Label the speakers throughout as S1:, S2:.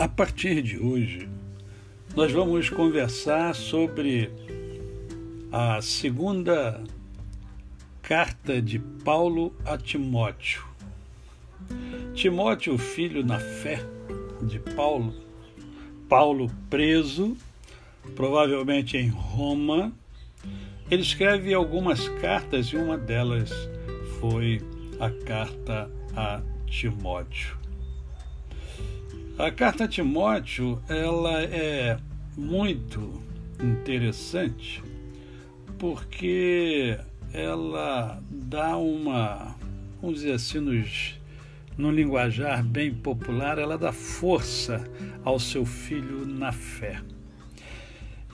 S1: A partir de hoje, nós vamos conversar sobre a segunda carta de Paulo a Timóteo. Timóteo, filho na fé de Paulo, Paulo preso, provavelmente em Roma, ele escreve algumas cartas e uma delas foi a carta a Timóteo. A carta a Timóteo, ela é muito interessante porque ela dá uma, vamos dizer assim, nos, no linguajar bem popular, ela dá força ao seu filho na fé.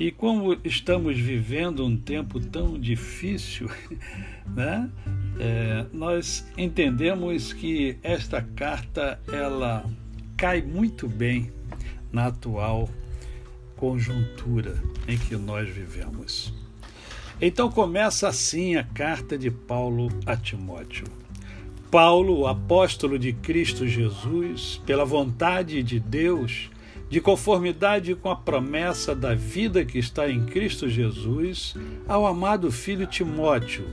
S1: E como estamos vivendo um tempo tão difícil, né? É, nós entendemos que esta carta ela cai muito bem na atual conjuntura em que nós vivemos. Então começa assim a carta de Paulo a Timóteo. Paulo, apóstolo de Cristo Jesus, pela vontade de Deus, de conformidade com a promessa da vida que está em Cristo Jesus, ao amado filho Timóteo,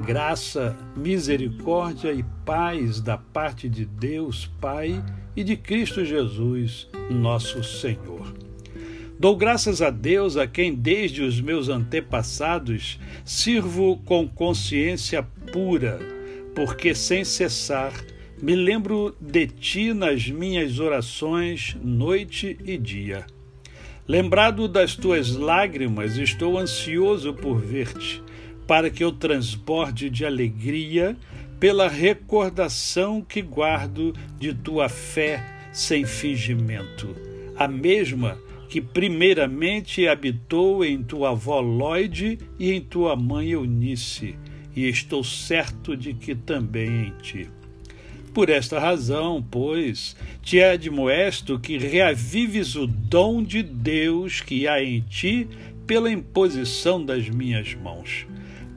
S1: graça, misericórdia e paz da parte de Deus Pai e de Cristo Jesus, nosso Senhor. Dou graças a Deus a quem, desde os meus antepassados, sirvo com consciência pura, porque sem cessar me lembro de ti nas minhas orações, noite e dia. Lembrado das tuas lágrimas, estou ansioso por ver-te, para que eu transborde de alegria pela recordação que guardo de tua fé sem fingimento, a mesma que primeiramente habitou em tua avó Lloyd e em tua mãe Eunice, e estou certo de que também em ti. Por esta razão, pois, te admoesto que reavives o dom de Deus que há em ti pela imposição das minhas mãos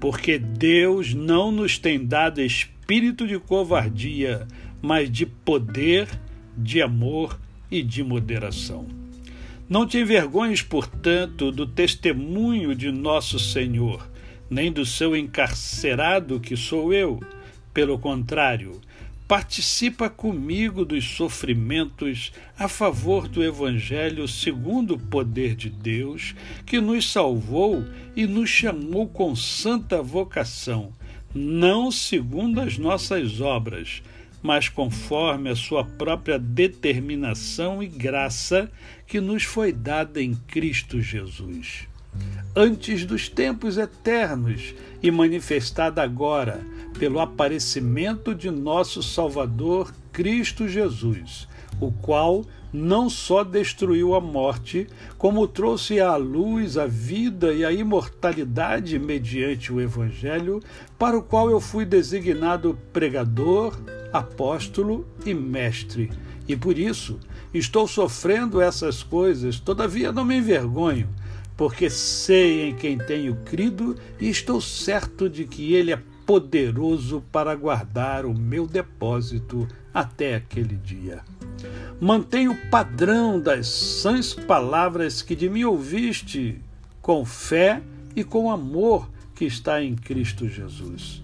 S1: porque Deus não nos tem dado espírito de covardia, mas de poder, de amor e de moderação. Não te envergonhes, portanto, do testemunho de nosso Senhor, nem do seu encarcerado que sou eu. Pelo contrário, participa comigo dos sofrimentos a favor do Evangelho segundo o poder de Deus, que nos salvou e nos chamou com santa vocação, não segundo as nossas obras, mas conforme a sua própria determinação e graça que nos foi dada em Cristo Jesus antes dos tempos eternos e manifestada agora pelo aparecimento de nosso Salvador Cristo Jesus, o qual não só destruiu a morte, como trouxe à luz a vida e a imortalidade mediante o Evangelho, para o qual eu fui designado pregador, apóstolo e mestre. E por isso estou sofrendo essas coisas, todavia não me envergonho porque sei em quem tenho crido e estou certo de que Ele é poderoso para guardar o meu depósito até aquele dia. Mantenha o padrão das sãs palavras que de mim ouviste, com fé e com amor que está em Cristo Jesus.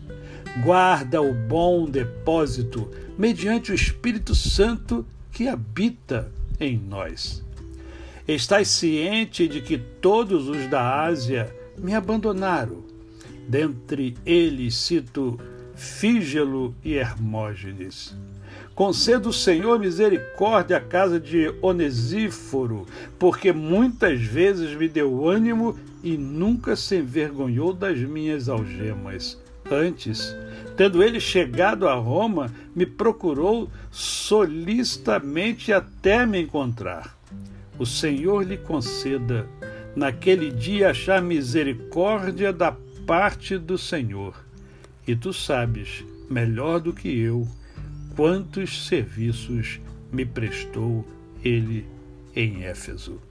S1: Guarda o bom depósito mediante o Espírito Santo que habita em nós. Estás ciente de que todos os da Ásia me abandonaram. Dentre eles cito Fígelo e Hermógenes. Conceda o Senhor misericórdia à casa de Onesíforo, porque muitas vezes me deu ânimo e nunca se envergonhou das minhas algemas. Antes, tendo ele chegado a Roma, me procurou solicitamente até me encontrar o Senhor lhe conceda naquele dia achar misericórdia da parte do Senhor. E tu sabes, melhor do que eu, quantos serviços me prestou ele em Éfeso.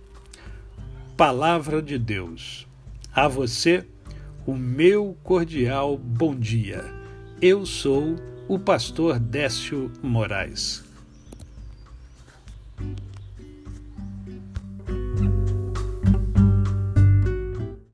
S1: Palavra de Deus. A você, o meu cordial bom dia. Eu sou o pastor Décio Moraes.